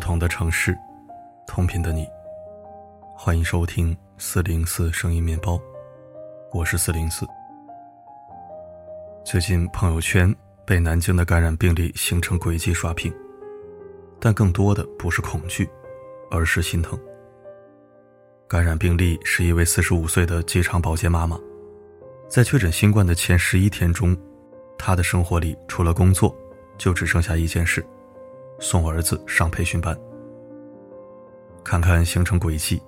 不同的城市，同频的你，欢迎收听四零四声音面包，我是四零四。最近朋友圈被南京的感染病例形成轨迹刷屏，但更多的不是恐惧，而是心疼。感染病例是一位四十五岁的机场保洁妈妈，在确诊新冠的前十一天中，她的生活里除了工作，就只剩下一件事。送儿子上培训班，看看行程轨迹，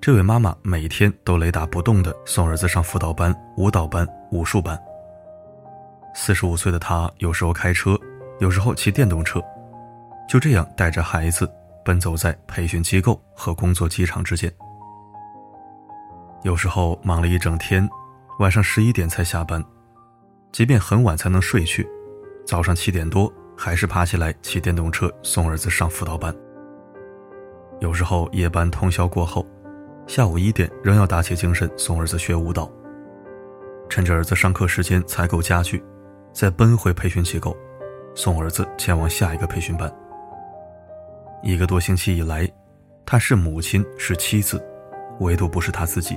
这位妈妈每天都雷打不动的送儿子上辅导班、舞蹈班、武术班。四十五岁的她有时候开车，有时候骑电动车，就这样带着孩子奔走在培训机构和工作机场之间。有时候忙了一整天，晚上十一点才下班，即便很晚才能睡去，早上七点多。还是爬起来骑电动车送儿子上辅导班。有时候夜班通宵过后，下午一点仍要打起精神送儿子学舞蹈。趁着儿子上课时间采购家具，再奔回培训机构，送儿子前往下一个培训班。一个多星期以来，他是母亲是妻子，唯独不是他自己。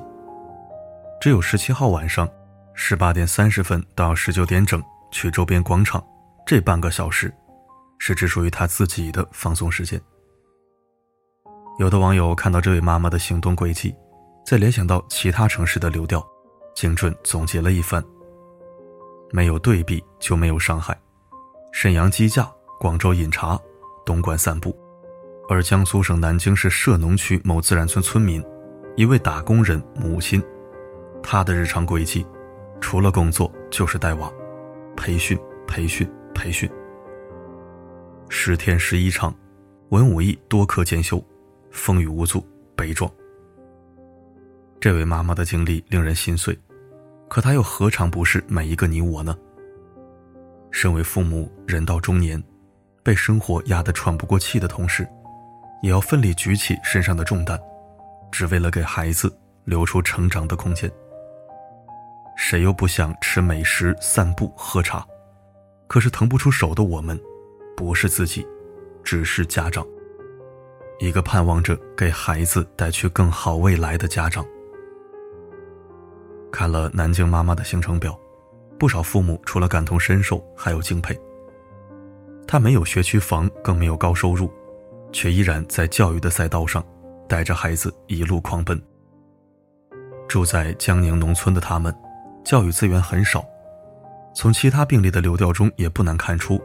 只有十七号晚上，十八点三十分到十九点整去周边广场。这半个小时，是只属于他自己的放松时间。有的网友看到这位妈妈的行动轨迹，再联想到其他城市的流调，精准总结了一番：没有对比就没有伤害。沈阳鸡架，广州饮茶，东莞散步，而江苏省南京市涉农区某自然村村民，一位打工人母亲，她的日常轨迹，除了工作就是带娃，培训，培训。培训十天十一场，文武艺多课兼修，风雨无阻，悲壮。这位妈妈的经历令人心碎，可她又何尝不是每一个你我呢？身为父母，人到中年，被生活压得喘不过气的同时，也要奋力举起身上的重担，只为了给孩子留出成长的空间。谁又不想吃美食、散步、喝茶？可是腾不出手的我们，不是自己，只是家长。一个盼望着给孩子带去更好未来的家长。看了南京妈妈的行程表，不少父母除了感同身受，还有敬佩。她没有学区房，更没有高收入，却依然在教育的赛道上，带着孩子一路狂奔。住在江宁农村的他们，教育资源很少。从其他病例的流调中也不难看出，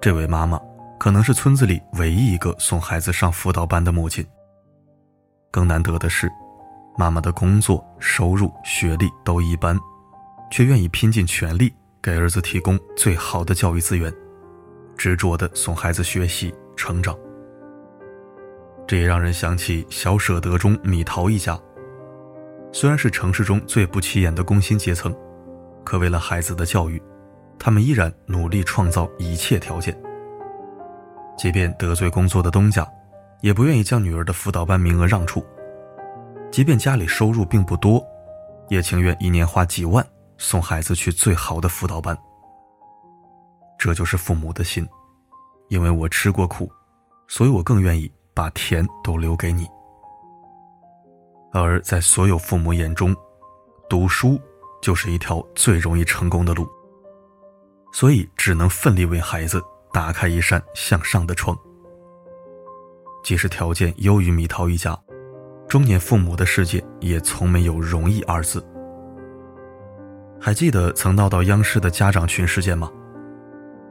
这位妈妈可能是村子里唯一一个送孩子上辅导班的母亲。更难得的是，妈妈的工作、收入、学历都一般，却愿意拼尽全力给儿子提供最好的教育资源，执着地送孩子学习成长。这也让人想起《小舍得》中米桃一家，虽然是城市中最不起眼的工薪阶层。可为了孩子的教育，他们依然努力创造一切条件。即便得罪工作的东家，也不愿意将女儿的辅导班名额让出；即便家里收入并不多，也情愿一年花几万送孩子去最好的辅导班。这就是父母的心，因为我吃过苦，所以我更愿意把甜都留给你。而在所有父母眼中，读书。就是一条最容易成功的路，所以只能奋力为孩子打开一扇向上的窗。即使条件优于米桃一家，中年父母的世界也从没有容易二字。还记得曾闹到央视的家长群事件吗？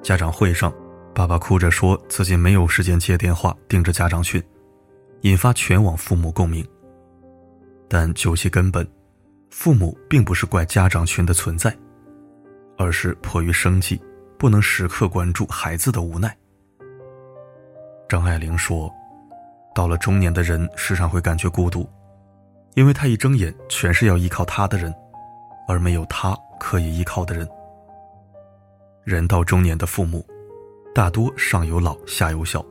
家长会上，爸爸哭着说自己没有时间接电话，盯着家长群，引发全网父母共鸣。但究其根本。父母并不是怪家长群的存在，而是迫于生计，不能时刻关注孩子的无奈。张爱玲说：“到了中年的人，时常会感觉孤独，因为他一睁眼，全是要依靠他的人，而没有他可以依靠的人。人到中年的父母，大多上有老下有小，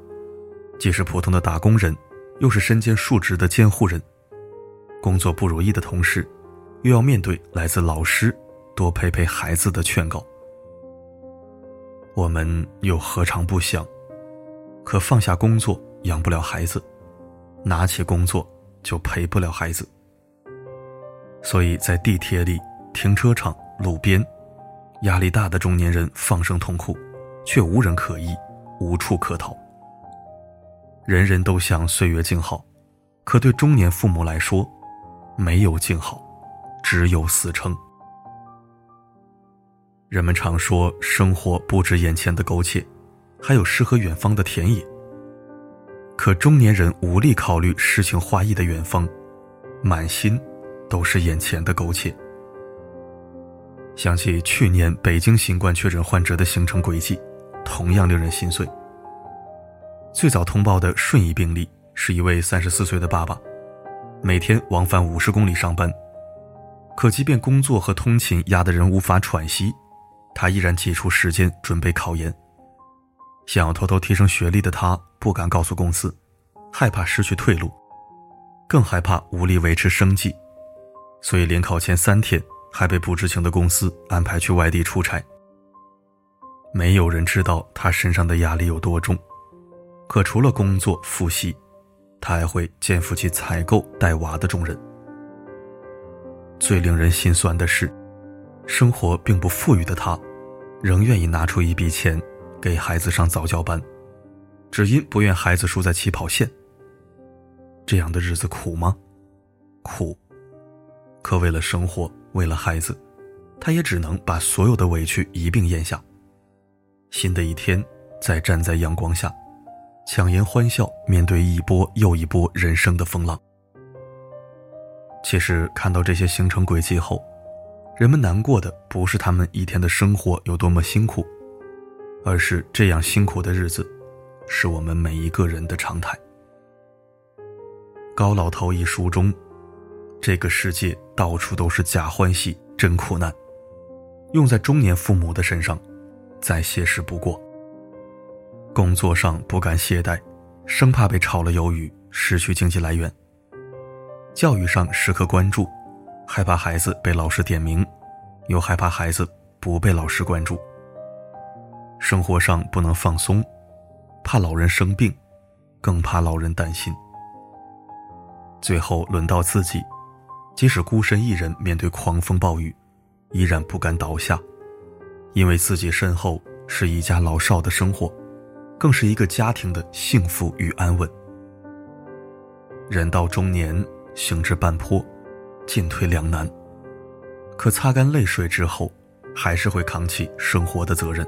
既是普通的打工人，又是身兼数职的监护人，工作不如意的同事。”又要面对来自老师多陪陪孩子的劝告，我们又何尝不想？可放下工作，养不了孩子，拿起工作就陪不了孩子。所以在地铁里、停车场、路边，压力大的中年人放声痛哭，却无人可依，无处可逃。人人都想岁月静好，可对中年父母来说，没有静好，只有死撑。人们常说，生活不止眼前的苟且，还有诗和远方的田野。可中年人无力考虑诗情画意的远方，满心都是眼前的苟且。想起去年北京新冠确诊患者的行程轨迹，同样令人心碎。最早通报的顺义病例是一位三十四岁的爸爸，每天往返五十公里上班，可即便工作和通勤压得人无法喘息。他依然挤出时间准备考研。想要偷偷提升学历的他不敢告诉公司，害怕失去退路，更害怕无力维持生计，所以联考前三天还被不知情的公司安排去外地出差。没有人知道他身上的压力有多重，可除了工作复习，他还会肩负起采购带娃的重任。最令人心酸的是。生活并不富裕的他，仍愿意拿出一笔钱给孩子上早教班，只因不愿孩子输在起跑线。这样的日子苦吗？苦。可为了生活，为了孩子，他也只能把所有的委屈一并咽下。新的一天，再站在阳光下，强颜欢笑，面对一波又一波人生的风浪。其实看到这些行程轨迹后。人们难过的不是他们一天的生活有多么辛苦，而是这样辛苦的日子，是我们每一个人的常态。高老头一书中，这个世界到处都是假欢喜、真苦难，用在中年父母的身上，再现实不过。工作上不敢懈怠，生怕被炒了鱿鱼，失去经济来源；教育上时刻关注。害怕孩子被老师点名，又害怕孩子不被老师关注。生活上不能放松，怕老人生病，更怕老人担心。最后轮到自己，即使孤身一人面对狂风暴雨，依然不敢倒下，因为自己身后是一家老少的生活，更是一个家庭的幸福与安稳。人到中年，行至半坡。进退两难，可擦干泪水之后，还是会扛起生活的责任，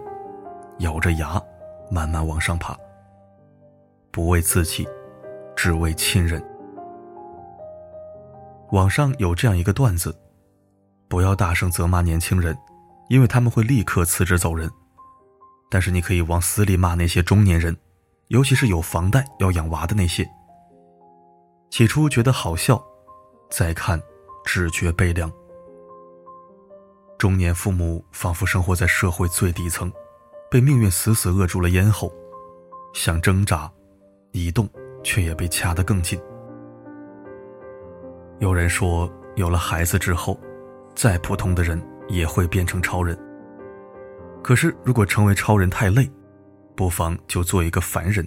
咬着牙，慢慢往上爬。不为自己，只为亲人。网上有这样一个段子：不要大声责骂年轻人，因为他们会立刻辞职走人；但是你可以往死里骂那些中年人，尤其是有房贷要养娃的那些。起初觉得好笑，再看。只觉悲凉。中年父母仿佛生活在社会最底层，被命运死死扼住了咽喉，想挣扎、移动，却也被掐得更紧。有人说，有了孩子之后，再普通的人也会变成超人。可是，如果成为超人太累，不妨就做一个凡人。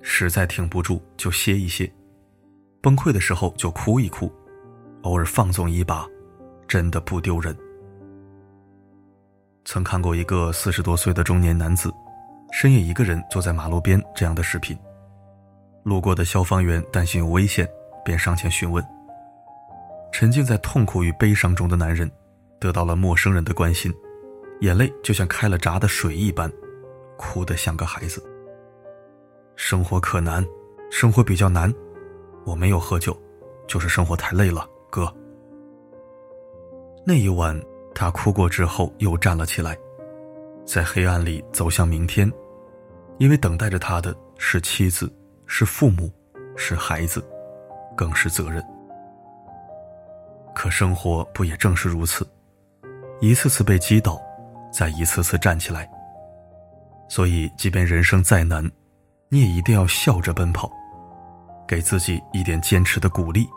实在挺不住，就歇一歇；崩溃的时候，就哭一哭。偶尔放纵一把，真的不丢人。曾看过一个四十多岁的中年男子，深夜一个人坐在马路边这样的视频。路过的消防员担心有危险，便上前询问。沉浸在痛苦与悲伤中的男人，得到了陌生人的关心，眼泪就像开了闸的水一般，哭得像个孩子。生活可难，生活比较难，我没有喝酒，就是生活太累了。哥，那一晚，他哭过之后又站了起来，在黑暗里走向明天，因为等待着他的是妻子，是父母，是孩子，更是责任。可生活不也正是如此，一次次被击倒，再一次次站起来。所以，即便人生再难，你也一定要笑着奔跑，给自己一点坚持的鼓励。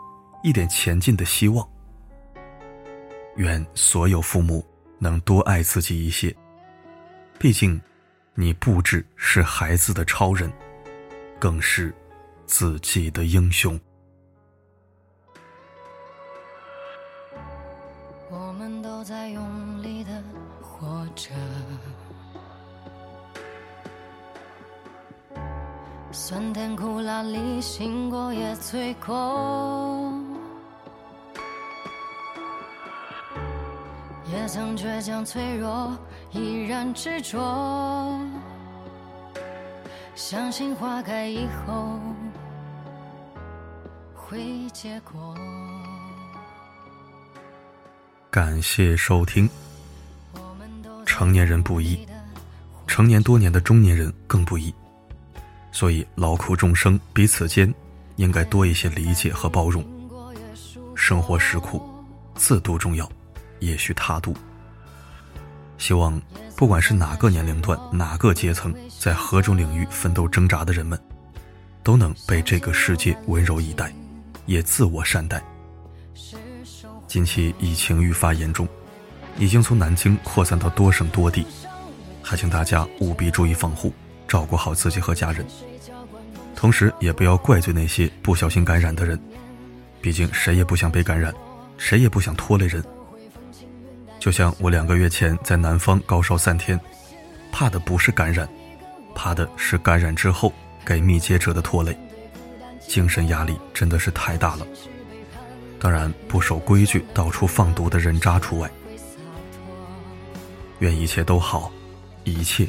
一点前进的希望。愿所有父母能多爱自己一些，毕竟，你不只是孩子的超人，更是自己的英雄。我们都在用力的活着，酸甜苦辣里醒过也醉过，也曾倔强脆弱，依然执着，相信花开以后会结果。感谢收听。成年人不易，成年多年的中年人更不易，所以劳苦众生彼此间应该多一些理解和包容。生活实苦，自度重要，也需他度。希望不管是哪个年龄段、哪个阶层，在何种领域奋斗挣扎的人们，都能被这个世界温柔以待，也自我善待。近期疫情愈发严重，已经从南京扩散到多省多地，还请大家务必注意防护，照顾好自己和家人。同时，也不要怪罪那些不小心感染的人，毕竟谁也不想被感染，谁也不想拖累人。就像我两个月前在南方高烧三天，怕的不是感染，怕的是感染之后给密接者的拖累，精神压力真的是太大了。当然，不守规矩、到处放毒的人渣除外。愿一切都好，一切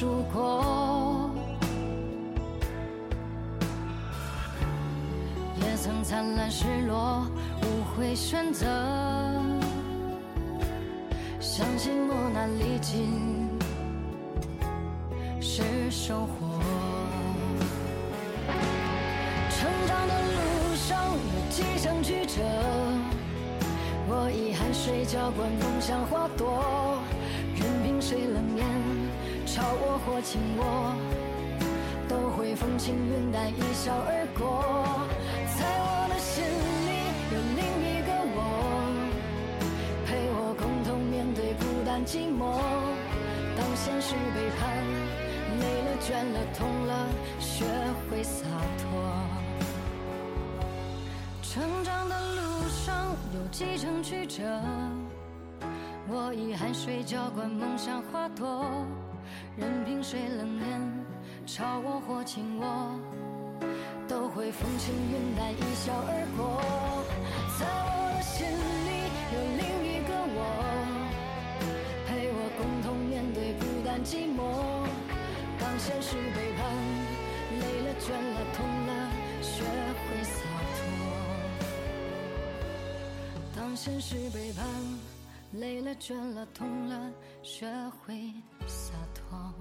如果，也曾灿烂失落，无悔选择。相信磨难历尽是收获。成长的路上有几程曲折，我以汗水浇灌梦想花朵。我或轻我，都会风轻云淡一笑而过。在我的心里有另一个我，陪我共同面对孤单寂寞。当现实背叛，累了倦了痛了，学会洒脱。成长的路上有几程曲折。我以汗水浇灌梦想花朵，任凭谁冷眼嘲我或轻我，都会风轻云淡一笑而过。在我的心里有另一个我，陪我共同面对孤单寂寞。当现实背叛，累了倦了痛了，学会洒脱。当现实背叛。累了，倦了，痛了，学会洒脱。